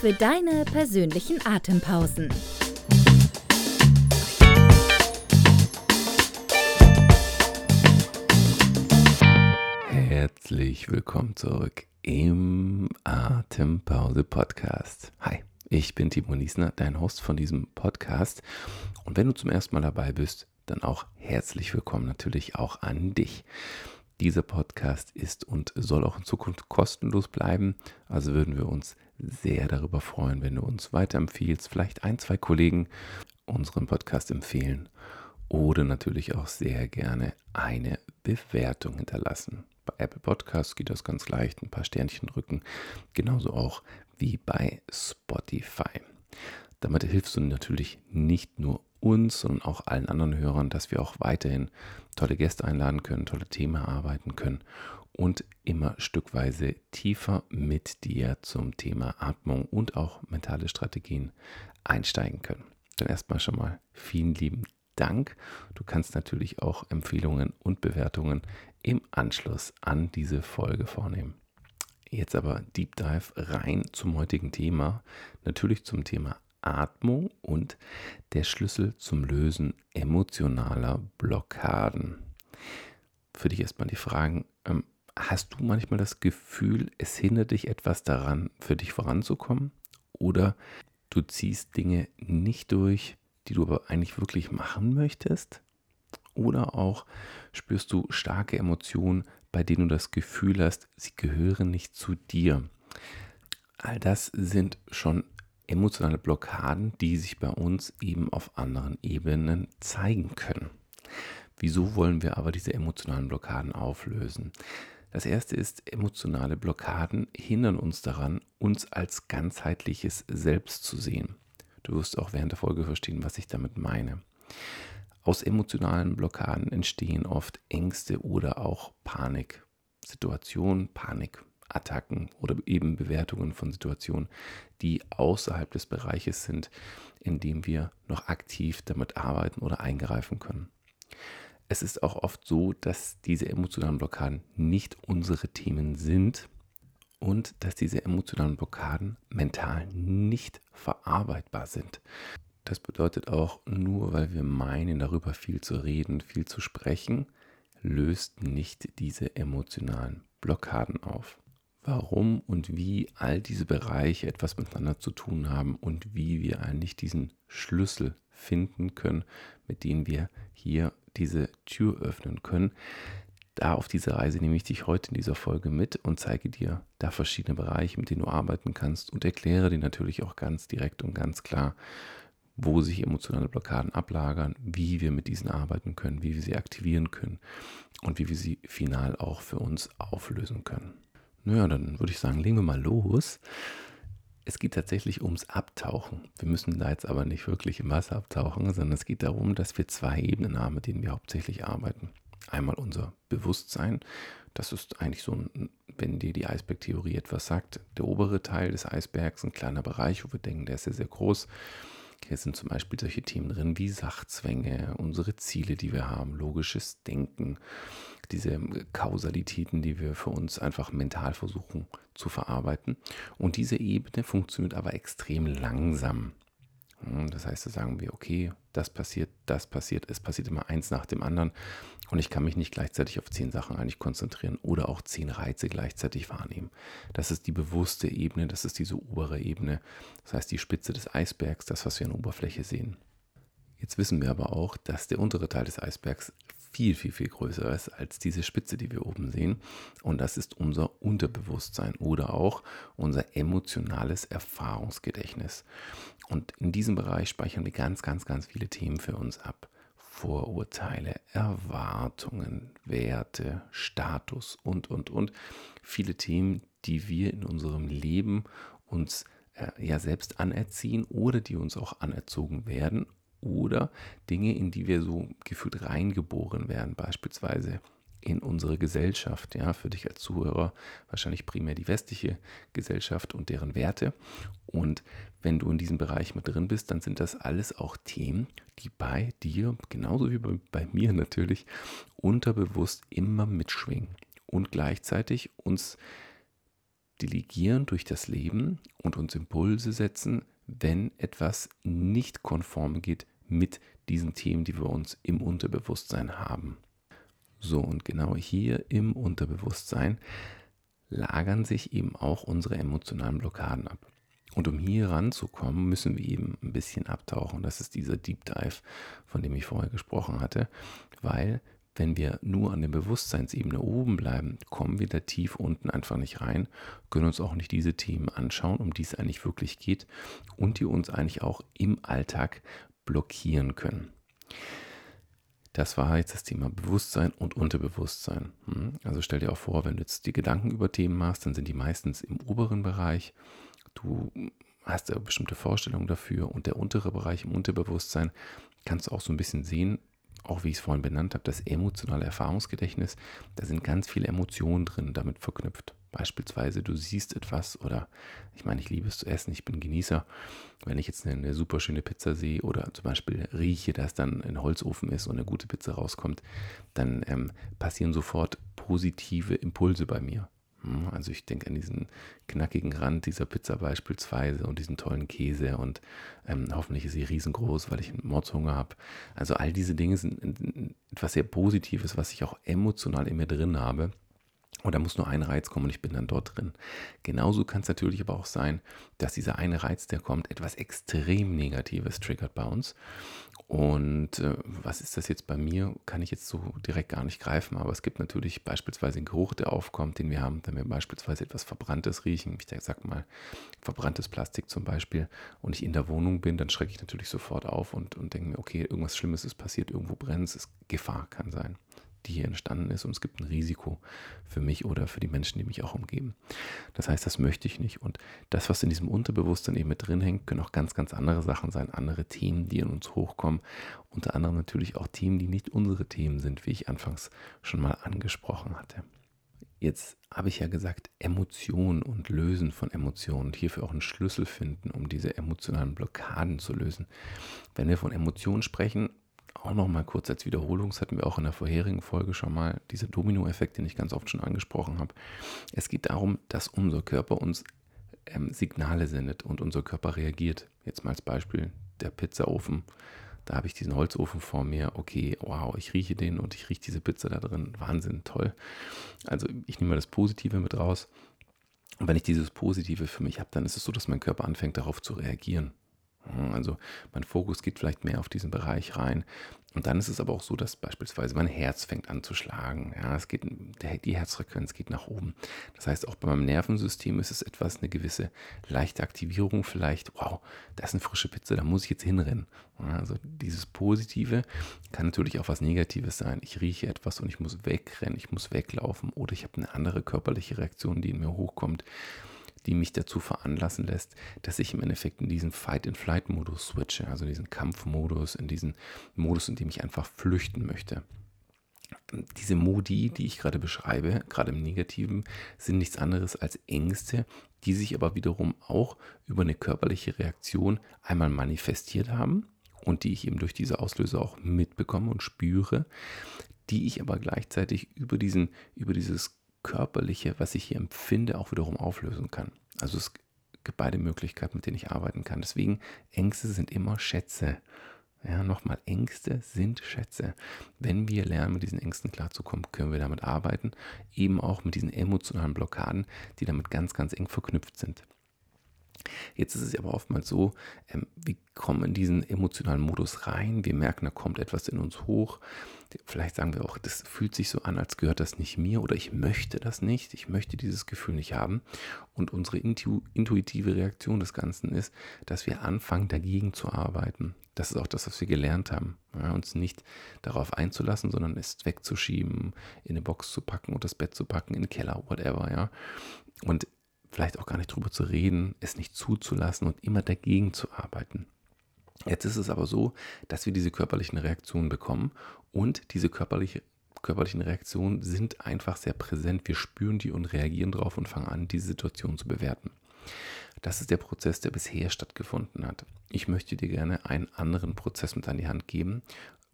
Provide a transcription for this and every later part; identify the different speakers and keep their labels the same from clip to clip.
Speaker 1: für deine persönlichen Atempausen.
Speaker 2: Herzlich willkommen zurück im Atempause Podcast. Hi, ich bin Timo Niesner, dein Host von diesem Podcast. Und wenn du zum ersten Mal dabei bist, dann auch herzlich willkommen natürlich auch an dich. Dieser Podcast ist und soll auch in Zukunft kostenlos bleiben. Also würden wir uns sehr darüber freuen, wenn du uns weiterempfiehlst, vielleicht ein, zwei Kollegen unseren Podcast empfehlen oder natürlich auch sehr gerne eine Bewertung hinterlassen. Bei Apple Podcasts geht das ganz leicht, ein paar Sternchen drücken, genauso auch wie bei Spotify. Damit hilfst du natürlich nicht nur uns, sondern auch allen anderen Hörern, dass wir auch weiterhin tolle Gäste einladen können, tolle Themen erarbeiten können und immer stückweise tiefer mit dir zum Thema Atmung und auch mentale Strategien einsteigen können. Dann erstmal schon mal vielen lieben Dank. Du kannst natürlich auch Empfehlungen und Bewertungen im Anschluss an diese Folge vornehmen. Jetzt aber Deep Dive rein zum heutigen Thema, natürlich zum Thema Atmung und der Schlüssel zum Lösen emotionaler Blockaden. Für dich erstmal die Fragen, ähm, Hast du manchmal das Gefühl, es hindert dich etwas daran, für dich voranzukommen? Oder du ziehst Dinge nicht durch, die du aber eigentlich wirklich machen möchtest? Oder auch spürst du starke Emotionen, bei denen du das Gefühl hast, sie gehören nicht zu dir? All das sind schon emotionale Blockaden, die sich bei uns eben auf anderen Ebenen zeigen können. Wieso wollen wir aber diese emotionalen Blockaden auflösen? Das erste ist, emotionale Blockaden hindern uns daran, uns als ganzheitliches Selbst zu sehen. Du wirst auch während der Folge verstehen, was ich damit meine. Aus emotionalen Blockaden entstehen oft Ängste oder auch Paniksituationen, Panikattacken oder eben Bewertungen von Situationen, die außerhalb des Bereiches sind, in dem wir noch aktiv damit arbeiten oder eingreifen können es ist auch oft so, dass diese emotionalen Blockaden nicht unsere Themen sind und dass diese emotionalen Blockaden mental nicht verarbeitbar sind. Das bedeutet auch, nur weil wir meinen, darüber viel zu reden, viel zu sprechen, löst nicht diese emotionalen Blockaden auf. Warum und wie all diese Bereiche etwas miteinander zu tun haben und wie wir eigentlich diesen Schlüssel finden können, mit dem wir hier diese Tür öffnen können. Da auf diese Reise nehme ich dich heute in dieser Folge mit und zeige dir da verschiedene Bereiche, mit denen du arbeiten kannst und erkläre dir natürlich auch ganz direkt und ganz klar, wo sich emotionale Blockaden ablagern, wie wir mit diesen arbeiten können, wie wir sie aktivieren können und wie wir sie final auch für uns auflösen können. Naja, dann würde ich sagen, legen wir mal los. Es geht tatsächlich ums Abtauchen. Wir müssen da jetzt aber nicht wirklich im Wasser abtauchen, sondern es geht darum, dass wir zwei Ebenen haben, mit denen wir hauptsächlich arbeiten. Einmal unser Bewusstsein. Das ist eigentlich so, ein, wenn dir die Eisbergtheorie etwas sagt, der obere Teil des Eisbergs, ein kleiner Bereich, wo wir denken, der ist sehr, sehr groß. Hier sind zum Beispiel solche Themen drin wie Sachzwänge, unsere Ziele, die wir haben, logisches Denken, diese Kausalitäten, die wir für uns einfach mental versuchen zu verarbeiten. Und diese Ebene funktioniert aber extrem langsam. Das heißt, da sagen wir, okay, das passiert, das passiert, es passiert immer eins nach dem anderen und ich kann mich nicht gleichzeitig auf zehn Sachen eigentlich konzentrieren oder auch zehn Reize gleichzeitig wahrnehmen. Das ist die bewusste Ebene, das ist diese obere Ebene, das heißt die Spitze des Eisbergs, das, was wir an der Oberfläche sehen. Jetzt wissen wir aber auch, dass der untere Teil des Eisbergs viel, viel, viel größer ist als diese Spitze, die wir oben sehen. Und das ist unser Unterbewusstsein oder auch unser emotionales Erfahrungsgedächtnis. Und in diesem Bereich speichern wir ganz, ganz, ganz viele Themen für uns ab. Vorurteile, Erwartungen, Werte, Status und, und, und. Viele Themen, die wir in unserem Leben uns äh, ja selbst anerziehen oder die uns auch anerzogen werden oder Dinge, in die wir so gefühlt reingeboren werden, beispielsweise in unsere Gesellschaft. Ja, für dich als Zuhörer wahrscheinlich primär die westliche Gesellschaft und deren Werte. Und wenn du in diesem Bereich mit drin bist, dann sind das alles auch Themen, die bei dir, genauso wie bei, bei mir natürlich, unterbewusst immer mitschwingen und gleichzeitig uns delegieren durch das Leben und uns Impulse setzen, wenn etwas nicht konform geht mit diesen Themen, die wir uns im Unterbewusstsein haben. So, und genau hier im Unterbewusstsein lagern sich eben auch unsere emotionalen Blockaden ab. Und um hier ranzukommen, müssen wir eben ein bisschen abtauchen. Das ist dieser Deep Dive, von dem ich vorher gesprochen hatte, weil wenn wir nur an der Bewusstseinsebene oben bleiben, kommen wir da tief unten einfach nicht rein, können uns auch nicht diese Themen anschauen, um die es eigentlich wirklich geht und die uns eigentlich auch im Alltag blockieren können. Das war jetzt das Thema Bewusstsein und Unterbewusstsein. Hm? Also stell dir auch vor, wenn du jetzt die Gedanken über Themen machst, dann sind die meistens im oberen Bereich. Du hast ja bestimmte Vorstellungen dafür und der untere Bereich im Unterbewusstsein kannst du auch so ein bisschen sehen, auch wie ich es vorhin benannt habe, das emotionale Erfahrungsgedächtnis, da sind ganz viele Emotionen drin damit verknüpft. Beispielsweise, du siehst etwas oder ich meine, ich liebe es zu essen, ich bin Genießer. Wenn ich jetzt eine, eine super schöne Pizza sehe oder zum Beispiel rieche, dass dann ein Holzofen ist und eine gute Pizza rauskommt, dann ähm, passieren sofort positive Impulse bei mir. Hm, also ich denke an diesen knackigen Rand dieser Pizza beispielsweise und diesen tollen Käse und ähm, hoffentlich ist sie riesengroß, weil ich einen Mordshunger habe. Also all diese Dinge sind etwas sehr Positives, was ich auch emotional in mir drin habe da muss nur ein Reiz kommen und ich bin dann dort drin. Genauso kann es natürlich aber auch sein, dass dieser eine Reiz, der kommt, etwas extrem Negatives triggert bei uns. Und äh, was ist das jetzt bei mir? Kann ich jetzt so direkt gar nicht greifen. Aber es gibt natürlich beispielsweise einen Geruch, der aufkommt, den wir haben, wenn wir beispielsweise etwas Verbranntes riechen. Ich sag mal, verbranntes Plastik zum Beispiel. Und ich in der Wohnung bin, dann schrecke ich natürlich sofort auf und, und denke mir, okay, irgendwas Schlimmes ist passiert, irgendwo brennt es. Gefahr kann sein die hier entstanden ist und es gibt ein Risiko für mich oder für die Menschen, die mich auch umgeben. Das heißt, das möchte ich nicht. Und das, was in diesem Unterbewusstsein eben mit drin hängt, können auch ganz, ganz andere Sachen sein, andere Themen, die in uns hochkommen. Unter anderem natürlich auch Themen, die nicht unsere Themen sind, wie ich anfangs schon mal angesprochen hatte. Jetzt habe ich ja gesagt, Emotionen und Lösen von Emotionen und hierfür auch einen Schlüssel finden, um diese emotionalen Blockaden zu lösen. Wenn wir von Emotionen sprechen, auch noch mal kurz als Wiederholung, das hatten wir auch in der vorherigen Folge schon mal, dieser Dominoeffekt, den ich ganz oft schon angesprochen habe. Es geht darum, dass unser Körper uns ähm, Signale sendet und unser Körper reagiert. Jetzt mal als Beispiel der Pizzaofen. Da habe ich diesen Holzofen vor mir. Okay, wow, ich rieche den und ich rieche diese Pizza da drin. Wahnsinn, toll. Also ich nehme mal das Positive mit raus. Und wenn ich dieses Positive für mich habe, dann ist es so, dass mein Körper anfängt darauf zu reagieren. Also mein Fokus geht vielleicht mehr auf diesen Bereich rein. Und dann ist es aber auch so, dass beispielsweise mein Herz fängt an zu schlagen. Ja, es geht, die Herzfrequenz geht nach oben. Das heißt, auch bei meinem Nervensystem ist es etwas, eine gewisse leichte Aktivierung vielleicht. Wow, da ist eine frische Pizza, da muss ich jetzt hinrennen. Also dieses Positive kann natürlich auch was Negatives sein. Ich rieche etwas und ich muss wegrennen, ich muss weglaufen oder ich habe eine andere körperliche Reaktion, die in mir hochkommt die mich dazu veranlassen lässt, dass ich im Endeffekt in diesen Fight-and-Flight-Modus switche, also diesen Kampfmodus, in diesen Modus, in dem ich einfach flüchten möchte. Diese Modi, die ich gerade beschreibe, gerade im Negativen, sind nichts anderes als Ängste, die sich aber wiederum auch über eine körperliche Reaktion einmal manifestiert haben und die ich eben durch diese Auslöser auch mitbekomme und spüre, die ich aber gleichzeitig über, diesen, über dieses Körperliche, was ich hier empfinde, auch wiederum auflösen kann. Also es gibt beide Möglichkeiten, mit denen ich arbeiten kann. Deswegen, Ängste sind immer Schätze. Ja, nochmal, Ängste sind Schätze. Wenn wir lernen, mit diesen Ängsten klarzukommen, können wir damit arbeiten. Eben auch mit diesen emotionalen Blockaden, die damit ganz, ganz eng verknüpft sind. Jetzt ist es aber oftmals so, ähm, wir kommen in diesen emotionalen Modus rein, wir merken, da kommt etwas in uns hoch. Vielleicht sagen wir auch, das fühlt sich so an, als gehört das nicht mir oder ich möchte das nicht, ich möchte dieses Gefühl nicht haben. Und unsere intu intuitive Reaktion des Ganzen ist, dass wir anfangen, dagegen zu arbeiten. Das ist auch das, was wir gelernt haben. Ja, uns nicht darauf einzulassen, sondern es wegzuschieben, in eine Box zu packen und das Bett zu packen, in den Keller, whatever. Ja. Und vielleicht auch gar nicht drüber zu reden, es nicht zuzulassen und immer dagegen zu arbeiten. Jetzt ist es aber so, dass wir diese körperlichen Reaktionen bekommen und diese körperliche, körperlichen Reaktionen sind einfach sehr präsent. Wir spüren die und reagieren darauf und fangen an, diese Situation zu bewerten. Das ist der Prozess, der bisher stattgefunden hat. Ich möchte dir gerne einen anderen Prozess mit an die Hand geben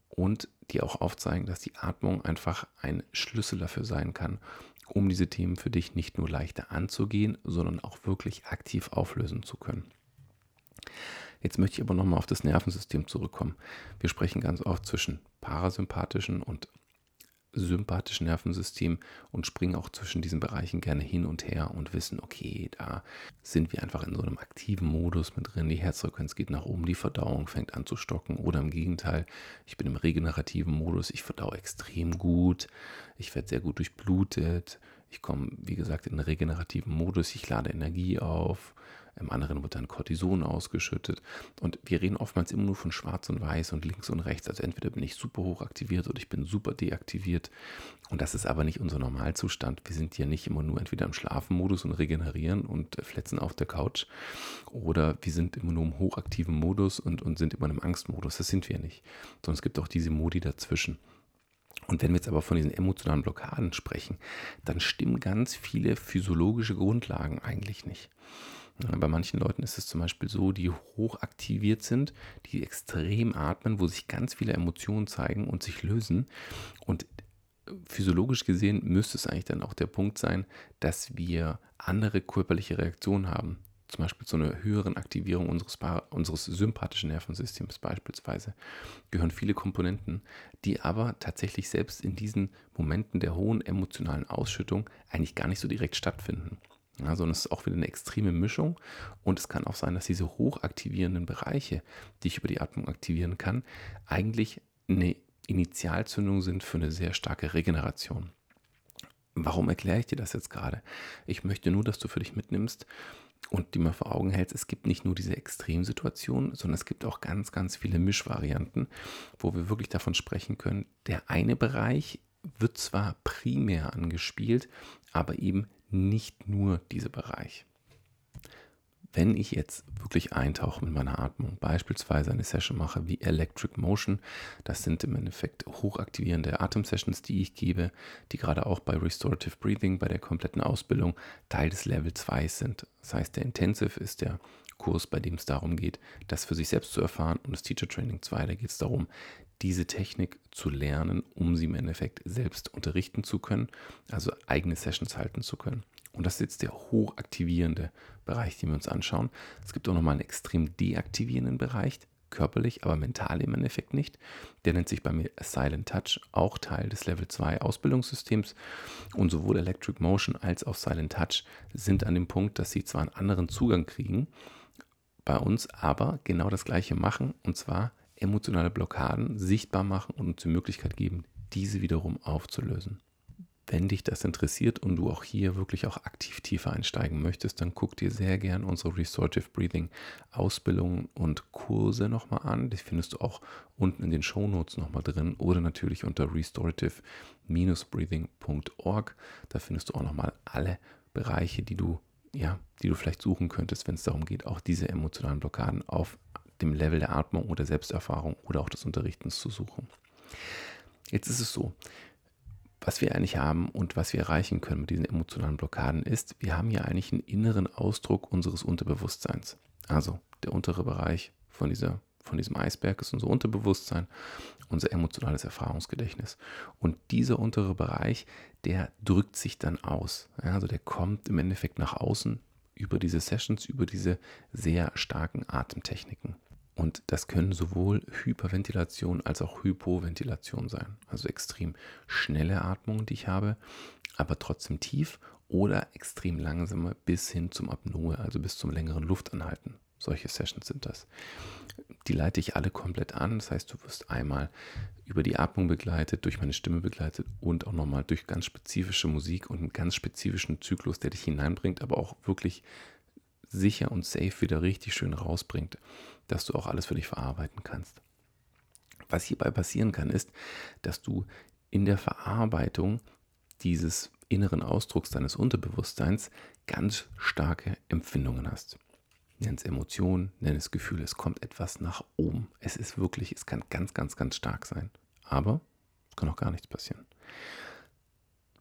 Speaker 2: und dir auch aufzeigen, dass die Atmung einfach ein Schlüssel dafür sein kann, um diese Themen für dich nicht nur leichter anzugehen, sondern auch wirklich aktiv auflösen zu können. Jetzt möchte ich aber nochmal auf das Nervensystem zurückkommen. Wir sprechen ganz oft zwischen parasympathischen und sympathischen Nervensystem und springen auch zwischen diesen Bereichen gerne hin und her und wissen, okay, da sind wir einfach in so einem aktiven Modus mit drin. Die Herzfrequenz geht nach oben, die Verdauung fängt an zu stocken oder im Gegenteil, ich bin im regenerativen Modus, ich verdaue extrem gut, ich werde sehr gut durchblutet, ich komme, wie gesagt, in den regenerativen Modus, ich lade Energie auf, im anderen wird dann Cortison ausgeschüttet. Und wir reden oftmals immer nur von schwarz und weiß und links und rechts. Also entweder bin ich super hoch aktiviert oder ich bin super deaktiviert. Und das ist aber nicht unser Normalzustand. Wir sind ja nicht immer nur entweder im Schlafenmodus und regenerieren und fletzen auf der Couch oder wir sind immer nur im hochaktiven Modus und, und sind immer im Angstmodus. Das sind wir nicht. Sondern es gibt auch diese Modi dazwischen. Und wenn wir jetzt aber von diesen emotionalen Blockaden sprechen, dann stimmen ganz viele physiologische Grundlagen eigentlich nicht. Bei manchen Leuten ist es zum Beispiel so, die hoch aktiviert sind, die extrem atmen, wo sich ganz viele Emotionen zeigen und sich lösen. Und physiologisch gesehen müsste es eigentlich dann auch der Punkt sein, dass wir andere körperliche Reaktionen haben. Zum Beispiel zu einer höheren Aktivierung unseres, unseres sympathischen Nervensystems beispielsweise gehören viele Komponenten, die aber tatsächlich selbst in diesen Momenten der hohen emotionalen Ausschüttung eigentlich gar nicht so direkt stattfinden. Ja, sondern es ist auch wieder eine extreme Mischung. Und es kann auch sein, dass diese hochaktivierenden Bereiche, die ich über die Atmung aktivieren kann, eigentlich eine Initialzündung sind für eine sehr starke Regeneration. Warum erkläre ich dir das jetzt gerade? Ich möchte nur, dass du für dich mitnimmst und dir mal vor Augen hältst, es gibt nicht nur diese Extremsituation, sondern es gibt auch ganz, ganz viele Mischvarianten, wo wir wirklich davon sprechen können, der eine Bereich wird zwar primär angespielt, aber eben nicht nur dieser Bereich. Wenn ich jetzt wirklich eintauche mit meiner Atmung, beispielsweise eine Session mache wie Electric Motion, das sind im Endeffekt hochaktivierende Atemsessions, die ich gebe, die gerade auch bei Restorative Breathing, bei der kompletten Ausbildung Teil des Level 2 sind. Das heißt, der Intensive ist der Kurs, bei dem es darum geht, das für sich selbst zu erfahren und das Teacher Training 2, da geht es darum, diese Technik zu lernen, um sie im Endeffekt selbst unterrichten zu können, also eigene Sessions halten zu können. Und das ist jetzt der hochaktivierende Bereich, den wir uns anschauen. Es gibt auch nochmal einen extrem deaktivierenden Bereich, körperlich, aber mental im Endeffekt nicht. Der nennt sich bei mir Silent Touch, auch Teil des Level 2 Ausbildungssystems. Und sowohl Electric Motion als auch Silent Touch sind an dem Punkt, dass sie zwar einen anderen Zugang kriegen, bei uns aber genau das gleiche machen, und zwar emotionale Blockaden sichtbar machen und uns die Möglichkeit geben, diese wiederum aufzulösen. Wenn dich das interessiert und du auch hier wirklich auch aktiv tiefer einsteigen möchtest, dann guck dir sehr gern unsere Restorative Breathing Ausbildungen und Kurse nochmal an. Die findest du auch unten in den Show Notes nochmal drin oder natürlich unter restorative-breathing.org. Da findest du auch nochmal alle Bereiche, die du ja, die du vielleicht suchen könntest, wenn es darum geht, auch diese emotionalen Blockaden auf dem Level der Atmung oder Selbsterfahrung oder auch des Unterrichtens zu suchen. Jetzt ist es so, was wir eigentlich haben und was wir erreichen können mit diesen emotionalen Blockaden ist, wir haben ja eigentlich einen inneren Ausdruck unseres Unterbewusstseins. Also der untere Bereich von, dieser, von diesem Eisberg ist unser Unterbewusstsein, unser emotionales Erfahrungsgedächtnis. Und dieser untere Bereich, der drückt sich dann aus. Ja, also der kommt im Endeffekt nach außen über diese Sessions, über diese sehr starken Atemtechniken. Und das können sowohl Hyperventilation als auch Hypoventilation sein. Also extrem schnelle Atmungen, die ich habe, aber trotzdem tief oder extrem langsame bis hin zum Apnoe, also bis zum längeren Luftanhalten. Solche Sessions sind das. Die leite ich alle komplett an. Das heißt, du wirst einmal über die Atmung begleitet, durch meine Stimme begleitet und auch nochmal durch ganz spezifische Musik und einen ganz spezifischen Zyklus, der dich hineinbringt, aber auch wirklich sicher und safe wieder richtig schön rausbringt, dass du auch alles für dich verarbeiten kannst. Was hierbei passieren kann, ist, dass du in der Verarbeitung dieses inneren Ausdrucks deines Unterbewusstseins ganz starke Empfindungen hast. Nenn es Emotionen, nenn es Gefühle, es kommt etwas nach oben. Es ist wirklich, es kann ganz, ganz, ganz stark sein. Aber es kann auch gar nichts passieren.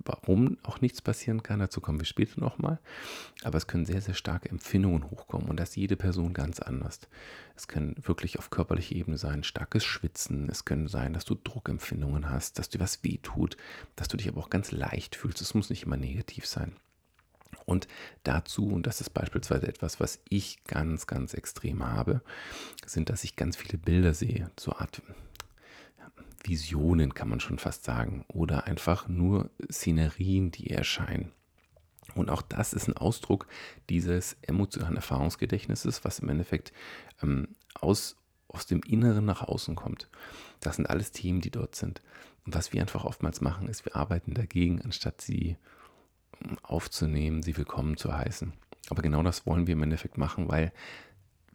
Speaker 2: Warum auch nichts passieren kann, dazu kommen wir später nochmal. Aber es können sehr, sehr starke Empfindungen hochkommen und das jede Person ganz anders. Es können wirklich auf körperlicher Ebene sein, starkes Schwitzen. Es können sein, dass du Druckempfindungen hast, dass dir was wehtut, dass du dich aber auch ganz leicht fühlst. Es muss nicht immer negativ sein. Und dazu, und das ist beispielsweise etwas, was ich ganz, ganz extrem habe, sind, dass ich ganz viele Bilder sehe, so Art Visionen kann man schon fast sagen, oder einfach nur Szenerien, die erscheinen. Und auch das ist ein Ausdruck dieses emotionalen Erfahrungsgedächtnisses, was im Endeffekt ähm, aus, aus dem Inneren nach außen kommt. Das sind alles Themen, die dort sind. Und was wir einfach oftmals machen, ist, wir arbeiten dagegen, anstatt sie aufzunehmen, sie willkommen zu heißen. Aber genau das wollen wir im Endeffekt machen, weil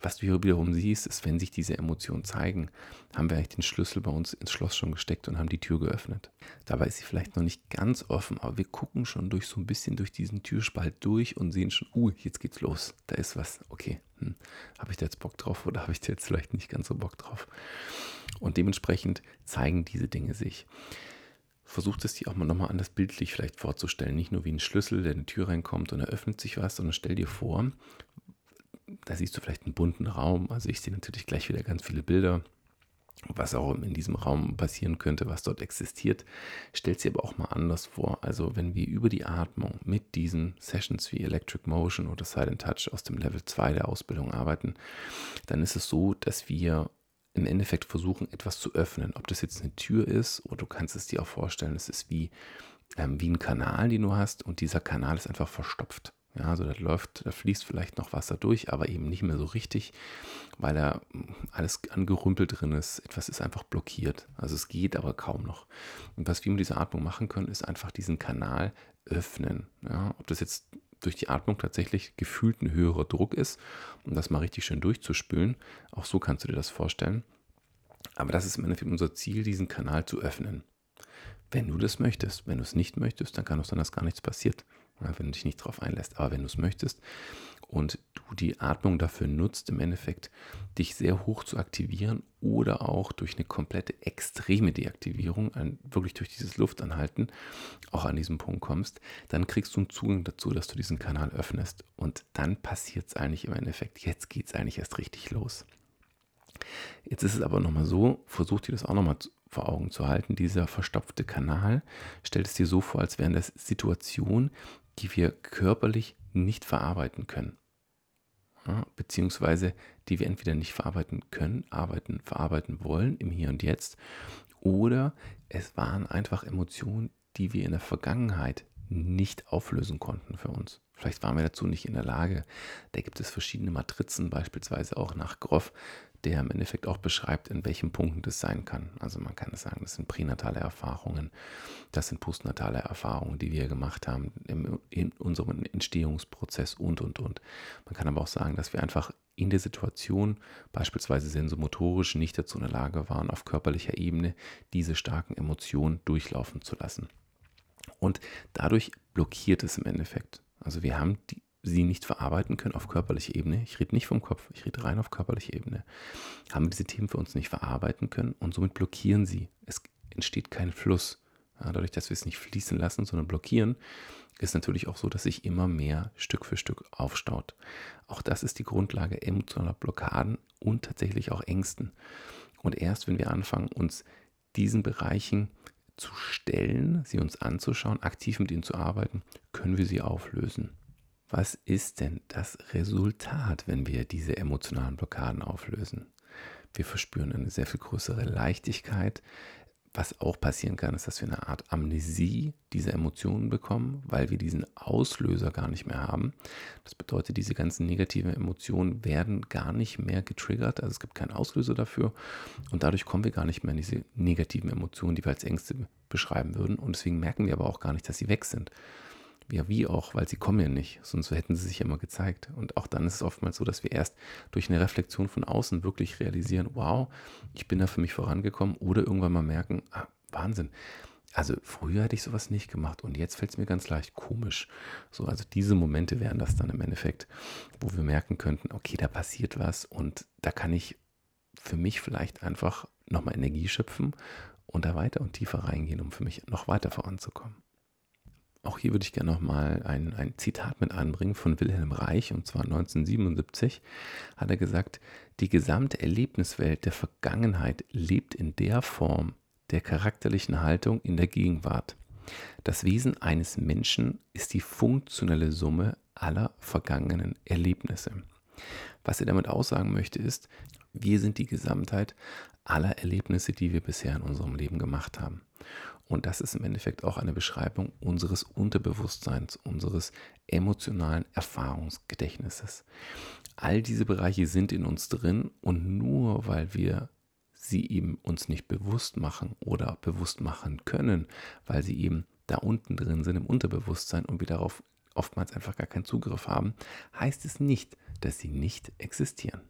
Speaker 2: was du hier wiederum siehst, ist, wenn sich diese Emotionen zeigen, haben wir eigentlich den Schlüssel bei uns ins Schloss schon gesteckt und haben die Tür geöffnet. Dabei ist sie vielleicht noch nicht ganz offen, aber wir gucken schon durch so ein bisschen durch diesen Türspalt durch und sehen schon, uh, jetzt geht's los. Da ist was. Okay, hm, habe ich da jetzt Bock drauf oder habe ich da jetzt vielleicht nicht ganz so Bock drauf? Und dementsprechend zeigen diese Dinge sich versucht es dir auch mal nochmal anders bildlich vielleicht vorzustellen. Nicht nur wie ein Schlüssel, der in die Tür reinkommt und eröffnet sich was, sondern stell dir vor, da siehst du vielleicht einen bunten Raum. Also ich sehe natürlich gleich wieder ganz viele Bilder, was auch in diesem Raum passieren könnte, was dort existiert. Stell dir aber auch mal anders vor. Also wenn wir über die Atmung mit diesen Sessions wie Electric Motion oder Silent Touch aus dem Level 2 der Ausbildung arbeiten, dann ist es so, dass wir im Endeffekt versuchen, etwas zu öffnen. Ob das jetzt eine Tür ist oder du kannst es dir auch vorstellen, es ist wie, ähm, wie ein Kanal, den du hast und dieser Kanal ist einfach verstopft. Ja, also da läuft, da fließt vielleicht noch Wasser durch, aber eben nicht mehr so richtig, weil da hm, alles angerümpelt drin ist. Etwas ist einfach blockiert. Also es geht aber kaum noch. Und was wir mit dieser Atmung machen können, ist einfach diesen Kanal öffnen. Ja, ob das jetzt durch die Atmung tatsächlich gefühlt ein höherer Druck ist, um das mal richtig schön durchzuspülen. Auch so kannst du dir das vorstellen. Aber das ist im Endeffekt unser Ziel, diesen Kanal zu öffnen. Wenn du das möchtest. Wenn du es nicht möchtest, dann kann es sein, dass gar nichts passiert, wenn du dich nicht darauf einlässt. Aber wenn du es möchtest und du die Atmung dafür nutzt, im Endeffekt dich sehr hoch zu aktivieren oder auch durch eine komplette extreme Deaktivierung, wirklich durch dieses Luftanhalten, auch an diesen Punkt kommst, dann kriegst du einen Zugang dazu, dass du diesen Kanal öffnest. Und dann passiert es eigentlich im Endeffekt. Jetzt geht es eigentlich erst richtig los. Jetzt ist es aber nochmal so, versuch dir das auch nochmal vor Augen zu halten. Dieser verstopfte Kanal, stell es dir so vor, als wären das Situationen, die wir körperlich nicht verarbeiten können. Ja, beziehungsweise die wir entweder nicht verarbeiten können, arbeiten, verarbeiten wollen im Hier und Jetzt, oder es waren einfach Emotionen, die wir in der Vergangenheit nicht auflösen konnten für uns. Vielleicht waren wir dazu nicht in der Lage. Da gibt es verschiedene Matrizen, beispielsweise auch nach Groff, der im Endeffekt auch beschreibt, in welchen Punkten das sein kann. Also man kann sagen, das sind pränatale Erfahrungen, das sind postnatale Erfahrungen, die wir gemacht haben im, in unserem Entstehungsprozess und, und, und. Man kann aber auch sagen, dass wir einfach in der Situation, beispielsweise sensomotorisch, nicht dazu in der Lage waren, auf körperlicher Ebene diese starken Emotionen durchlaufen zu lassen. Und dadurch blockiert es im Endeffekt. Also wir haben die, sie nicht verarbeiten können auf körperlicher Ebene. Ich rede nicht vom Kopf, ich rede rein auf körperlicher Ebene. Haben diese Themen für uns nicht verarbeiten können und somit blockieren sie. Es entsteht kein Fluss. Ja, dadurch, dass wir es nicht fließen lassen, sondern blockieren, ist natürlich auch so, dass sich immer mehr Stück für Stück aufstaut. Auch das ist die Grundlage emotionaler Blockaden und tatsächlich auch Ängsten. Und erst wenn wir anfangen, uns diesen Bereichen zu stellen, sie uns anzuschauen, aktiv mit ihnen zu arbeiten, können wir sie auflösen. Was ist denn das Resultat, wenn wir diese emotionalen Blockaden auflösen? Wir verspüren eine sehr viel größere Leichtigkeit. Was auch passieren kann, ist, dass wir eine Art Amnesie dieser Emotionen bekommen, weil wir diesen Auslöser gar nicht mehr haben. Das bedeutet, diese ganzen negativen Emotionen werden gar nicht mehr getriggert. Also es gibt keinen Auslöser dafür. Und dadurch kommen wir gar nicht mehr in diese negativen Emotionen, die wir als Ängste beschreiben würden. Und deswegen merken wir aber auch gar nicht, dass sie weg sind. Ja, wie auch, weil sie kommen ja nicht, sonst hätten sie sich ja immer gezeigt. Und auch dann ist es oftmals so, dass wir erst durch eine Reflexion von außen wirklich realisieren, wow, ich bin da für mich vorangekommen oder irgendwann mal merken, ah, Wahnsinn, also früher hätte ich sowas nicht gemacht und jetzt fällt es mir ganz leicht komisch. So, also diese Momente wären das dann im Endeffekt, wo wir merken könnten, okay, da passiert was und da kann ich für mich vielleicht einfach nochmal Energie schöpfen und da weiter und tiefer reingehen, um für mich noch weiter voranzukommen. Auch hier würde ich gerne nochmal ein, ein Zitat mit anbringen von Wilhelm Reich, und zwar 1977 hat er gesagt, die gesamte Erlebniswelt der Vergangenheit lebt in der Form der charakterlichen Haltung in der Gegenwart. Das Wesen eines Menschen ist die funktionelle Summe aller vergangenen Erlebnisse. Was er damit aussagen möchte, ist, wir sind die Gesamtheit aller Erlebnisse, die wir bisher in unserem Leben gemacht haben. Und das ist im Endeffekt auch eine Beschreibung unseres Unterbewusstseins, unseres emotionalen Erfahrungsgedächtnisses. All diese Bereiche sind in uns drin und nur weil wir sie eben uns nicht bewusst machen oder bewusst machen können, weil sie eben da unten drin sind im Unterbewusstsein und wir darauf oftmals einfach gar keinen Zugriff haben, heißt es nicht, dass sie nicht existieren.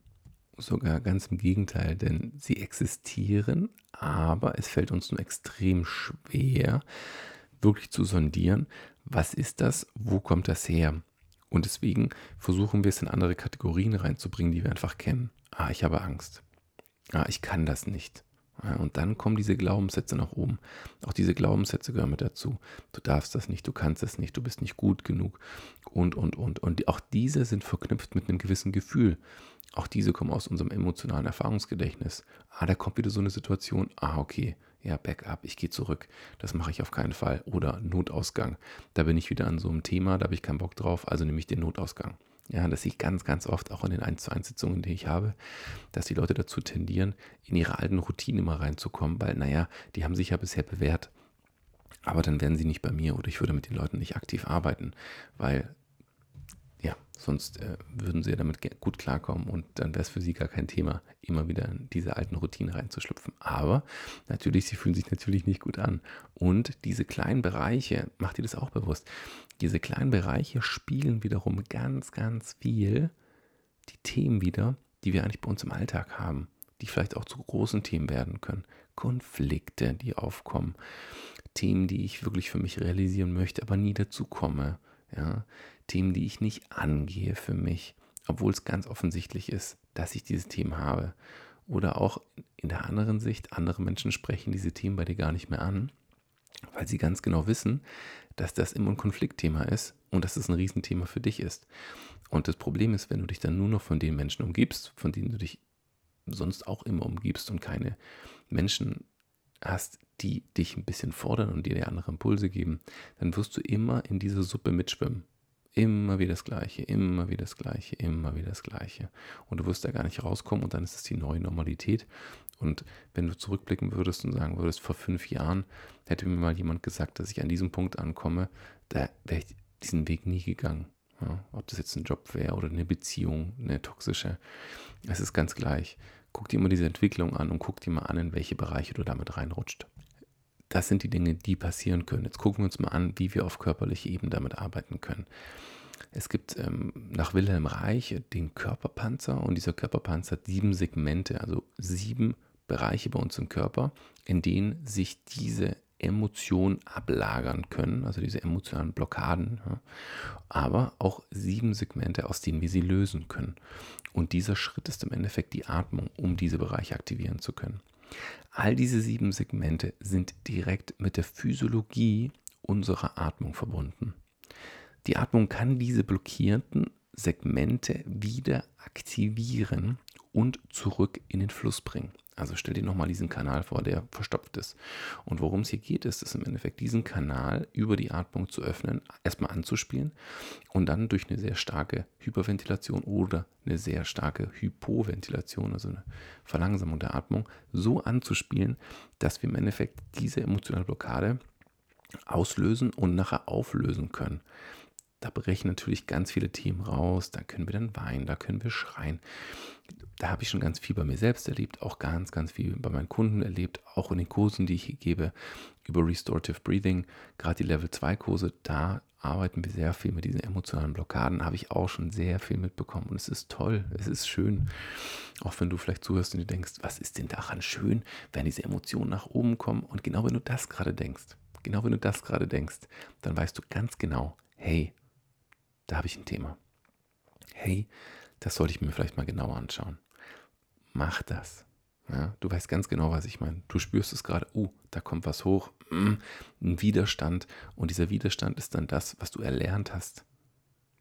Speaker 2: Sogar ganz im Gegenteil, denn sie existieren, aber es fällt uns nur extrem schwer, wirklich zu sondieren, was ist das, wo kommt das her? Und deswegen versuchen wir es in andere Kategorien reinzubringen, die wir einfach kennen. Ah, ich habe Angst. Ah, ich kann das nicht. Und dann kommen diese Glaubenssätze nach oben. Auch diese Glaubenssätze gehören mit dazu. Du darfst das nicht, du kannst das nicht, du bist nicht gut genug und, und, und. Und auch diese sind verknüpft mit einem gewissen Gefühl. Auch diese kommen aus unserem emotionalen Erfahrungsgedächtnis. Ah, da kommt wieder so eine Situation. Ah, okay, ja, Backup, ich gehe zurück. Das mache ich auf keinen Fall. Oder Notausgang. Da bin ich wieder an so einem Thema, da habe ich keinen Bock drauf, also nehme ich den Notausgang. Ja, das sehe ich ganz, ganz oft auch in den 1 zu 1 Sitzungen, die ich habe, dass die Leute dazu tendieren, in ihre alten Routinen immer reinzukommen, weil, naja, die haben sich ja bisher bewährt. Aber dann wären sie nicht bei mir oder ich würde mit den Leuten nicht aktiv arbeiten, weil ja, sonst äh, würden sie ja damit gut klarkommen und dann wäre es für sie gar kein Thema, immer wieder in diese alten Routinen reinzuschlüpfen. Aber natürlich, sie fühlen sich natürlich nicht gut an. Und diese kleinen Bereiche, macht ihr das auch bewusst, diese kleinen Bereiche spielen wiederum ganz, ganz viel die Themen wieder, die wir eigentlich bei uns im Alltag haben, die vielleicht auch zu großen Themen werden können. Konflikte, die aufkommen, Themen, die ich wirklich für mich realisieren möchte, aber nie dazu komme. Ja, Themen, die ich nicht angehe für mich, obwohl es ganz offensichtlich ist, dass ich diese Themen habe. Oder auch in der anderen Sicht, andere Menschen sprechen diese Themen bei dir gar nicht mehr an, weil sie ganz genau wissen, dass das immer ein Konfliktthema ist und dass es ein Riesenthema für dich ist. Und das Problem ist, wenn du dich dann nur noch von den Menschen umgibst, von denen du dich sonst auch immer umgibst und keine Menschen hast, die dich ein bisschen fordern und dir andere Impulse geben, dann wirst du immer in dieser Suppe mitschwimmen. Immer wieder das Gleiche, immer wieder das Gleiche, immer wieder das Gleiche. Und du wirst da gar nicht rauskommen und dann ist es die neue Normalität. Und wenn du zurückblicken würdest und sagen würdest, vor fünf Jahren hätte mir mal jemand gesagt, dass ich an diesem Punkt ankomme, da wäre ich diesen Weg nie gegangen. Ja, ob das jetzt ein Job wäre oder eine Beziehung, eine toxische, es ist ganz gleich. Guck dir mal diese Entwicklung an und guck dir mal an, in welche Bereiche du damit reinrutscht. Das sind die Dinge, die passieren können. Jetzt gucken wir uns mal an, wie wir auf körperlicher Ebene damit arbeiten können. Es gibt ähm, nach Wilhelm Reich den Körperpanzer und dieser Körperpanzer hat sieben Segmente, also sieben Bereiche bei uns im Körper, in denen sich diese Emotionen ablagern können, also diese emotionalen Blockaden, ja, aber auch sieben Segmente, aus denen wir sie lösen können. Und dieser Schritt ist im Endeffekt die Atmung, um diese Bereiche aktivieren zu können. All diese sieben Segmente sind direkt mit der Physiologie unserer Atmung verbunden. Die Atmung kann diese blockierten Segmente wieder aktivieren und zurück in den Fluss bringen. Also stell dir nochmal diesen Kanal vor, der verstopft ist. Und worum es hier geht, ist es im Endeffekt, diesen Kanal über die Atmung zu öffnen, erstmal anzuspielen und dann durch eine sehr starke Hyperventilation oder eine sehr starke Hypoventilation, also eine Verlangsamung der Atmung, so anzuspielen, dass wir im Endeffekt diese emotionale Blockade auslösen und nachher auflösen können. Da brechen natürlich ganz viele Themen raus. Da können wir dann weinen, da können wir schreien. Da habe ich schon ganz viel bei mir selbst erlebt, auch ganz, ganz viel bei meinen Kunden erlebt, auch in den Kursen, die ich gebe über Restorative Breathing, gerade die Level 2 Kurse, da arbeiten wir sehr viel mit diesen emotionalen Blockaden, habe ich auch schon sehr viel mitbekommen und es ist toll, es ist schön. Auch wenn du vielleicht zuhörst und du denkst, was ist denn daran schön, wenn diese Emotionen nach oben kommen und genau wenn du das gerade denkst, genau wenn du das gerade denkst, dann weißt du ganz genau, hey, da habe ich ein Thema. Hey, das sollte ich mir vielleicht mal genauer anschauen. Mach das. Ja, du weißt ganz genau, was ich meine. Du spürst es gerade, oh, da kommt was hoch, mm, ein Widerstand. Und dieser Widerstand ist dann das, was du erlernt hast.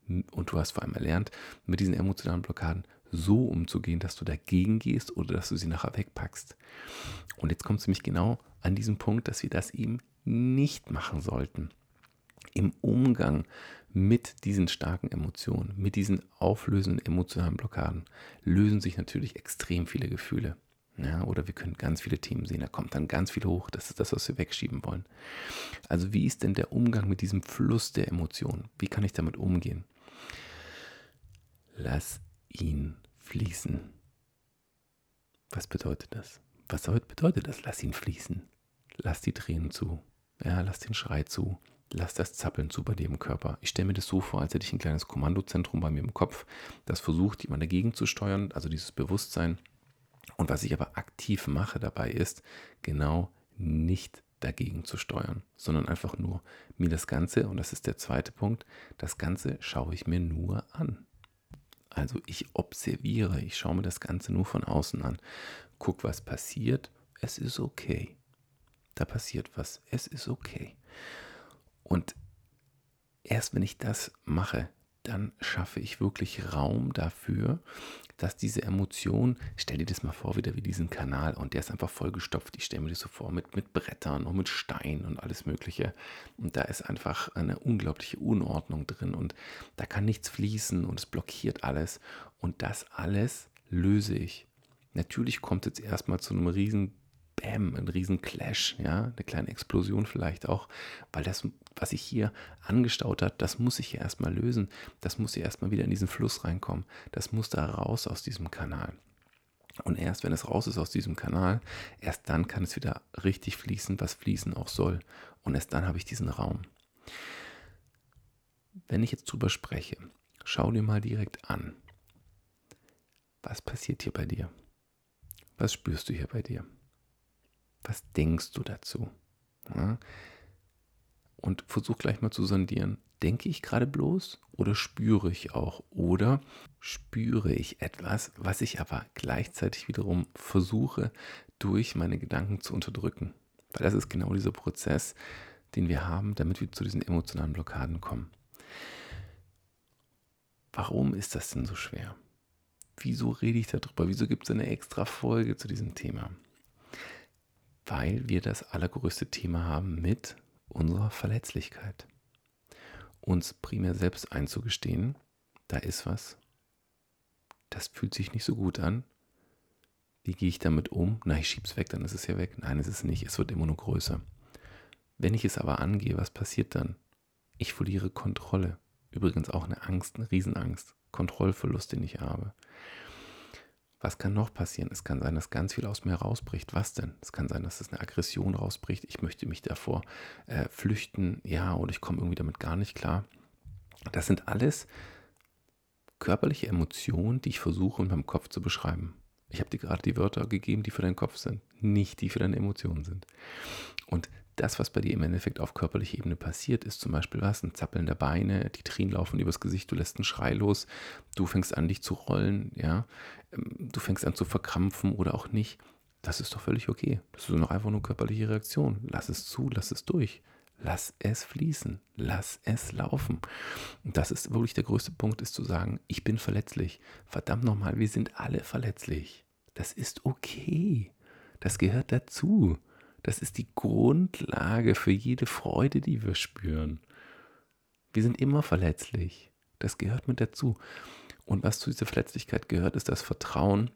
Speaker 2: Und du hast vor allem erlernt, mit diesen emotionalen Blockaden so umzugehen, dass du dagegen gehst oder dass du sie nachher wegpackst. Und jetzt kommt es nämlich genau an diesem Punkt, dass wir das eben nicht machen sollten. Im Umgang mit diesen starken Emotionen, mit diesen auflösenden emotionalen Blockaden, lösen sich natürlich extrem viele Gefühle. Ja, oder wir können ganz viele Themen sehen, da kommt dann ganz viel hoch, das ist das, was wir wegschieben wollen. Also wie ist denn der Umgang mit diesem Fluss der Emotionen? Wie kann ich damit umgehen? Lass ihn fließen. Was bedeutet das? Was bedeutet das? Lass ihn fließen. Lass die Tränen zu. Ja, lass den Schrei zu. Lass das Zappeln zu bei im Körper. Ich stelle mir das so vor, als hätte ich ein kleines Kommandozentrum bei mir im Kopf, das versucht, jemand dagegen zu steuern, also dieses Bewusstsein. Und was ich aber aktiv mache dabei ist, genau nicht dagegen zu steuern, sondern einfach nur mir das Ganze, und das ist der zweite Punkt, das Ganze schaue ich mir nur an. Also ich observiere, ich schaue mir das Ganze nur von außen an, guck, was passiert, es ist okay. Da passiert was, es ist okay. Und erst wenn ich das mache, dann schaffe ich wirklich Raum dafür, dass diese Emotion, stell dir das mal vor, wieder wie diesen Kanal und der ist einfach vollgestopft. Ich stelle mir das so vor mit, mit Brettern und mit Steinen und alles Mögliche. Und da ist einfach eine unglaubliche Unordnung drin und da kann nichts fließen und es blockiert alles. Und das alles löse ich. Natürlich kommt es jetzt erstmal zu einem riesen Bam, ein riesen Clash, ja, eine kleine Explosion vielleicht auch, weil das, was sich hier angestaut hat, das muss sich ja erstmal lösen, das muss ja erstmal wieder in diesen Fluss reinkommen, das muss da raus aus diesem Kanal. Und erst wenn es raus ist aus diesem Kanal, erst dann kann es wieder richtig fließen, was fließen auch soll. Und erst dann habe ich diesen Raum. Wenn ich jetzt drüber spreche, schau dir mal direkt an. Was passiert hier bei dir? Was spürst du hier bei dir? Was denkst du dazu? Ja? Und versuch gleich mal zu sondieren. Denke ich gerade bloß oder spüre ich auch? Oder spüre ich etwas, was ich aber gleichzeitig wiederum versuche, durch meine Gedanken zu unterdrücken? Weil das ist genau dieser Prozess, den wir haben, damit wir zu diesen emotionalen Blockaden kommen. Warum ist das denn so schwer? Wieso rede ich darüber? Wieso gibt es eine extra Folge zu diesem Thema? Weil wir das allergrößte Thema haben mit unserer Verletzlichkeit. Uns primär selbst einzugestehen, da ist was, das fühlt sich nicht so gut an. Wie gehe ich damit um? Na, ich schieb's weg, dann ist es ja weg. Nein, es ist nicht, es wird immer nur größer. Wenn ich es aber angehe, was passiert dann? Ich verliere Kontrolle. Übrigens auch eine Angst, eine Riesenangst. Kontrollverlust, den ich habe. Was kann noch passieren? Es kann sein, dass ganz viel aus mir rausbricht. Was denn? Es kann sein, dass es eine Aggression rausbricht. Ich möchte mich davor äh, flüchten. Ja, oder ich komme irgendwie damit gar nicht klar. Das sind alles körperliche Emotionen, die ich versuche in meinem Kopf zu beschreiben. Ich habe dir gerade die Wörter gegeben, die für deinen Kopf sind, nicht die für deine Emotionen sind. Und das, was bei dir im Endeffekt auf körperlicher Ebene passiert, ist zum Beispiel was? Ein Zappeln der Beine, die Tränen laufen übers Gesicht, du lässt einen Schrei los, du fängst an, dich zu rollen, ja, ähm, du fängst an zu verkrampfen oder auch nicht. Das ist doch völlig okay. Das ist noch einfach nur körperliche Reaktion. Lass es zu, lass es durch. Lass es fließen, lass es laufen. Und das ist wirklich der größte Punkt, ist zu sagen, ich bin verletzlich. Verdammt nochmal, wir sind alle verletzlich. Das ist okay. Das gehört dazu. Das ist die Grundlage für jede Freude, die wir spüren. Wir sind immer verletzlich. Das gehört mit dazu. Und was zu dieser Verletzlichkeit gehört, ist das Vertrauen,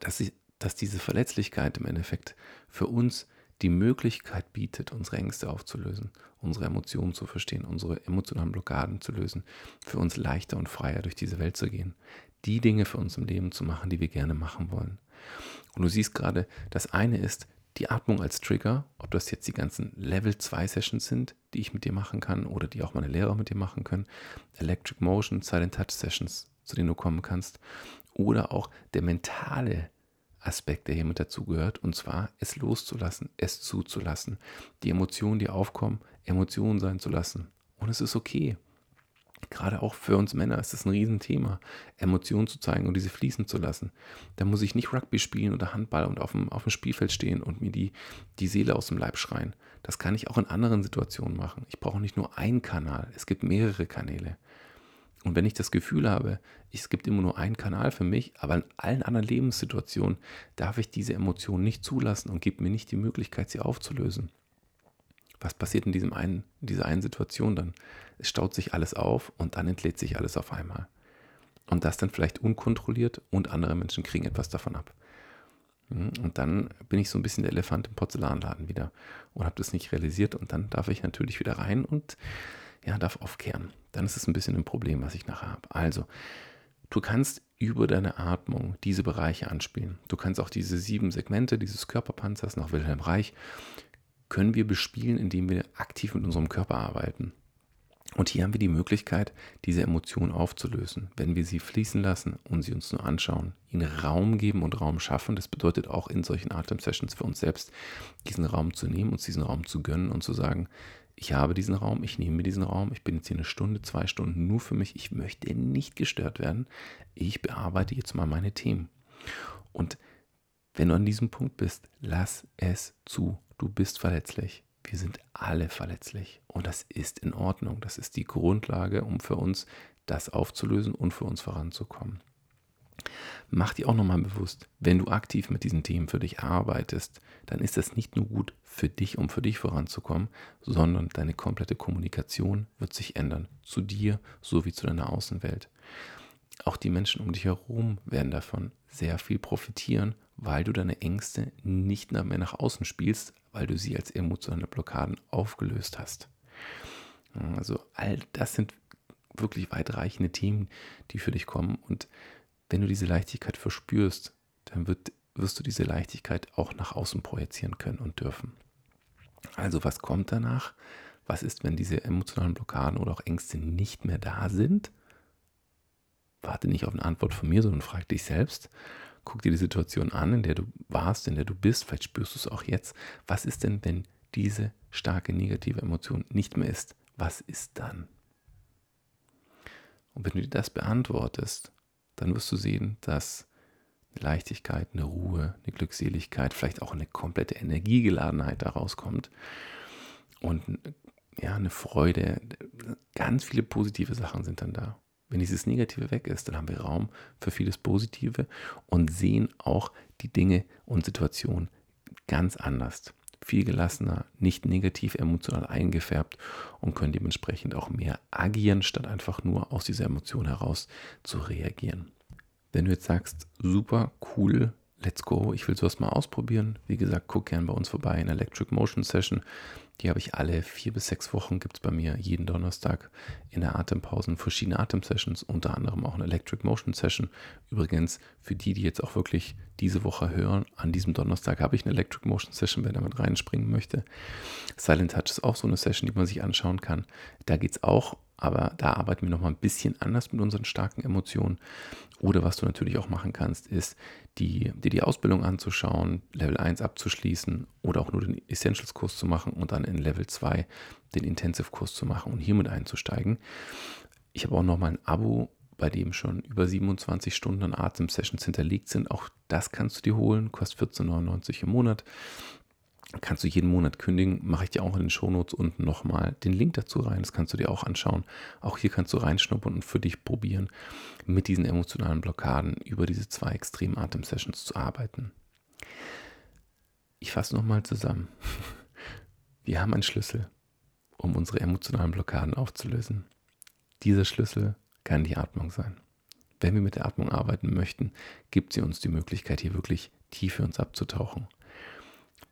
Speaker 2: dass, sie, dass diese Verletzlichkeit im Endeffekt für uns die Möglichkeit bietet, unsere Ängste aufzulösen, unsere Emotionen zu verstehen, unsere emotionalen Blockaden zu lösen, für uns leichter und freier durch diese Welt zu gehen, die Dinge für uns im Leben zu machen, die wir gerne machen wollen. Und du siehst gerade, das eine ist, die Atmung als Trigger, ob das jetzt die ganzen Level 2 Sessions sind, die ich mit dir machen kann oder die auch meine Lehrer mit dir machen können, Electric Motion, Silent Touch Sessions, zu denen du kommen kannst, oder auch der mentale Aspekt, der hier mit dazugehört, und zwar es loszulassen, es zuzulassen, die Emotionen, die aufkommen, Emotionen sein zu lassen. Und es ist okay. Gerade auch für uns Männer ist es ein Riesenthema, Emotionen zu zeigen und diese fließen zu lassen. Da muss ich nicht Rugby spielen oder Handball und auf dem, auf dem Spielfeld stehen und mir die, die Seele aus dem Leib schreien. Das kann ich auch in anderen Situationen machen. Ich brauche nicht nur einen Kanal, es gibt mehrere Kanäle. Und wenn ich das Gefühl habe, es gibt immer nur einen Kanal für mich, aber in allen anderen Lebenssituationen darf ich diese Emotionen nicht zulassen und gebe mir nicht die Möglichkeit, sie aufzulösen. Was passiert in, diesem einen, in dieser einen Situation dann? Es staut sich alles auf und dann entlädt sich alles auf einmal. Und das dann vielleicht unkontrolliert und andere Menschen kriegen etwas davon ab. Hm, und dann bin ich so ein bisschen der Elefant im Porzellanladen wieder und habe das nicht realisiert und dann darf ich natürlich wieder rein und ja, darf aufkehren. Dann ist es ein bisschen ein Problem, was ich nachher habe. Also, du kannst über deine Atmung diese Bereiche anspielen. Du kannst auch diese sieben Segmente dieses Körperpanzers nach Wilhelm Reich können wir bespielen, indem wir aktiv mit unserem Körper arbeiten. Und hier haben wir die Möglichkeit, diese Emotionen aufzulösen, wenn wir sie fließen lassen und sie uns nur anschauen, ihnen Raum geben und Raum schaffen. Das bedeutet auch in solchen Atem-Sessions für uns selbst, diesen Raum zu nehmen, uns diesen Raum zu gönnen und zu sagen, ich habe diesen Raum, ich nehme mir diesen Raum, ich bin jetzt hier eine Stunde, zwei Stunden nur für mich, ich möchte nicht gestört werden, ich bearbeite jetzt mal meine Themen. Und wenn du an diesem Punkt bist, lass es zu. Du bist verletzlich. Wir sind alle verletzlich und das ist in Ordnung. Das ist die Grundlage, um für uns das aufzulösen und für uns voranzukommen. Mach dir auch nochmal bewusst, wenn du aktiv mit diesen Themen für dich arbeitest, dann ist das nicht nur gut für dich, um für dich voranzukommen, sondern deine komplette Kommunikation wird sich ändern. Zu dir sowie zu deiner Außenwelt. Auch die Menschen um dich herum werden davon sehr viel profitieren, weil du deine Ängste nicht mehr nach außen spielst, weil du sie als emotionale Blockaden aufgelöst hast. Also all das sind wirklich weitreichende Themen, die für dich kommen. Und wenn du diese Leichtigkeit verspürst, dann wird, wirst du diese Leichtigkeit auch nach außen projizieren können und dürfen. Also was kommt danach? Was ist, wenn diese emotionalen Blockaden oder auch Ängste nicht mehr da sind? Warte nicht auf eine Antwort von mir, sondern frag dich selbst. Guck dir die Situation an, in der du warst, in der du bist. Vielleicht spürst du es auch jetzt. Was ist denn, wenn diese starke negative Emotion nicht mehr ist? Was ist dann? Und wenn du dir das beantwortest, dann wirst du sehen, dass eine Leichtigkeit, eine Ruhe, eine Glückseligkeit, vielleicht auch eine komplette Energiegeladenheit daraus kommt. Und ja, eine Freude, ganz viele positive Sachen sind dann da. Wenn dieses Negative weg ist, dann haben wir Raum für vieles Positive und sehen auch die Dinge und Situationen ganz anders. Viel gelassener, nicht negativ emotional eingefärbt und können dementsprechend auch mehr agieren, statt einfach nur aus dieser Emotion heraus zu reagieren. Wenn du jetzt sagst, super cool, let's go, ich will sowas mal ausprobieren, wie gesagt, guck gern bei uns vorbei in Electric Motion Session. Die habe ich alle vier bis sechs Wochen, gibt es bei mir jeden Donnerstag in der Atempausen verschiedene Atem-Sessions, unter anderem auch eine Electric Motion Session. Übrigens, für die, die jetzt auch wirklich diese Woche hören, an diesem Donnerstag habe ich eine Electric Motion Session, wer damit reinspringen möchte. Silent Touch ist auch so eine Session, die man sich anschauen kann. Da geht es auch aber da arbeiten wir nochmal ein bisschen anders mit unseren starken Emotionen. Oder was du natürlich auch machen kannst, ist, die, dir die Ausbildung anzuschauen, Level 1 abzuschließen oder auch nur den Essentials-Kurs zu machen und dann in Level 2 den Intensive-Kurs zu machen und hiermit einzusteigen. Ich habe auch nochmal ein Abo, bei dem schon über 27 Stunden an Atem-Sessions hinterlegt sind. Auch das kannst du dir holen, kostet 14,99 im Monat kannst du jeden Monat kündigen. Mache ich dir auch in den Shownotes unten nochmal den Link dazu rein. Das kannst du dir auch anschauen. Auch hier kannst du reinschnuppern und für dich probieren, mit diesen emotionalen Blockaden über diese zwei extremen Atem-Sessions zu arbeiten. Ich fasse nochmal zusammen. Wir haben einen Schlüssel, um unsere emotionalen Blockaden aufzulösen. Dieser Schlüssel kann die Atmung sein. Wenn wir mit der Atmung arbeiten möchten, gibt sie uns die Möglichkeit, hier wirklich tief für uns abzutauchen.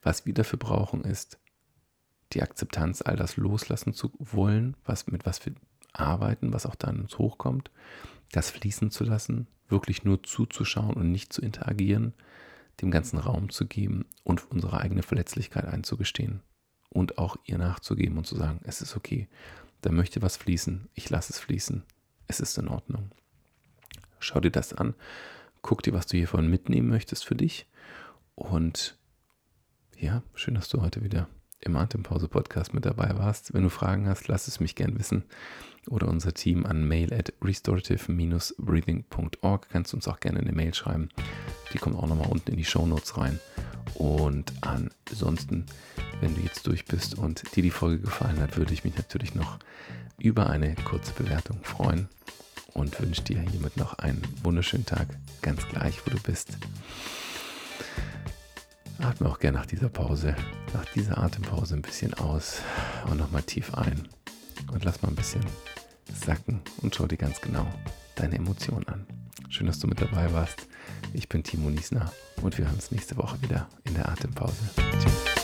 Speaker 2: Was wir dafür brauchen, ist die Akzeptanz, all das loslassen zu wollen, was, mit was wir arbeiten, was auch dann uns hochkommt, das fließen zu lassen, wirklich nur zuzuschauen und nicht zu interagieren, dem ganzen Raum zu geben und unsere eigene Verletzlichkeit einzugestehen und auch ihr nachzugeben und zu sagen, es ist okay, da möchte was fließen, ich lasse es fließen, es ist in Ordnung. Schau dir das an, guck dir, was du hiervon mitnehmen möchtest für dich Und ja, schön, dass du heute wieder im Atempause-Podcast mit dabei warst. Wenn du Fragen hast, lass es mich gern wissen. Oder unser Team an mail at restorative-breathing.org. Kannst du uns auch gerne eine Mail schreiben. Die kommt auch nochmal unten in die Show Notes rein. Und ansonsten, wenn du jetzt durch bist und dir die Folge gefallen hat, würde ich mich natürlich noch über eine kurze Bewertung freuen und wünsche dir hiermit noch einen wunderschönen Tag, ganz gleich, wo du bist. Atme auch gerne nach dieser Pause, nach dieser Atempause ein bisschen aus und nochmal tief ein und lass mal ein bisschen sacken und schau dir ganz genau deine Emotionen an. Schön, dass du mit dabei warst. Ich bin Timo Niesner und wir hören uns nächste Woche wieder in der Atempause. Tschüss.